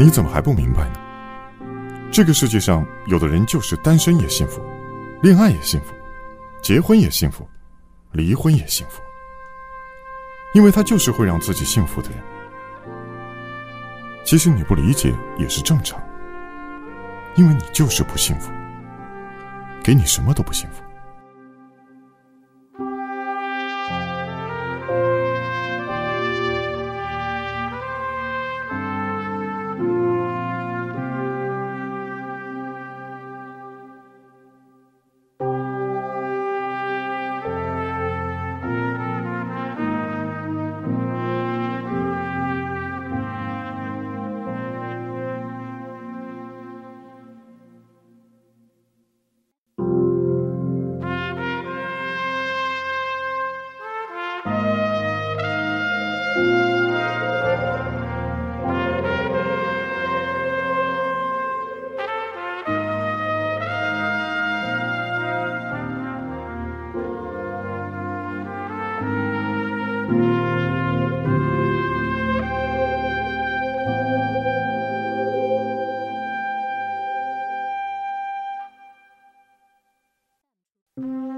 你怎么还不明白呢？这个世界上有的人就是单身也幸福，恋爱也幸福，结婚也幸福，离婚也幸福，因为他就是会让自己幸福的人。其实你不理解也是正常，因为你就是不幸福，给你什么都不幸福。thank mm -hmm. you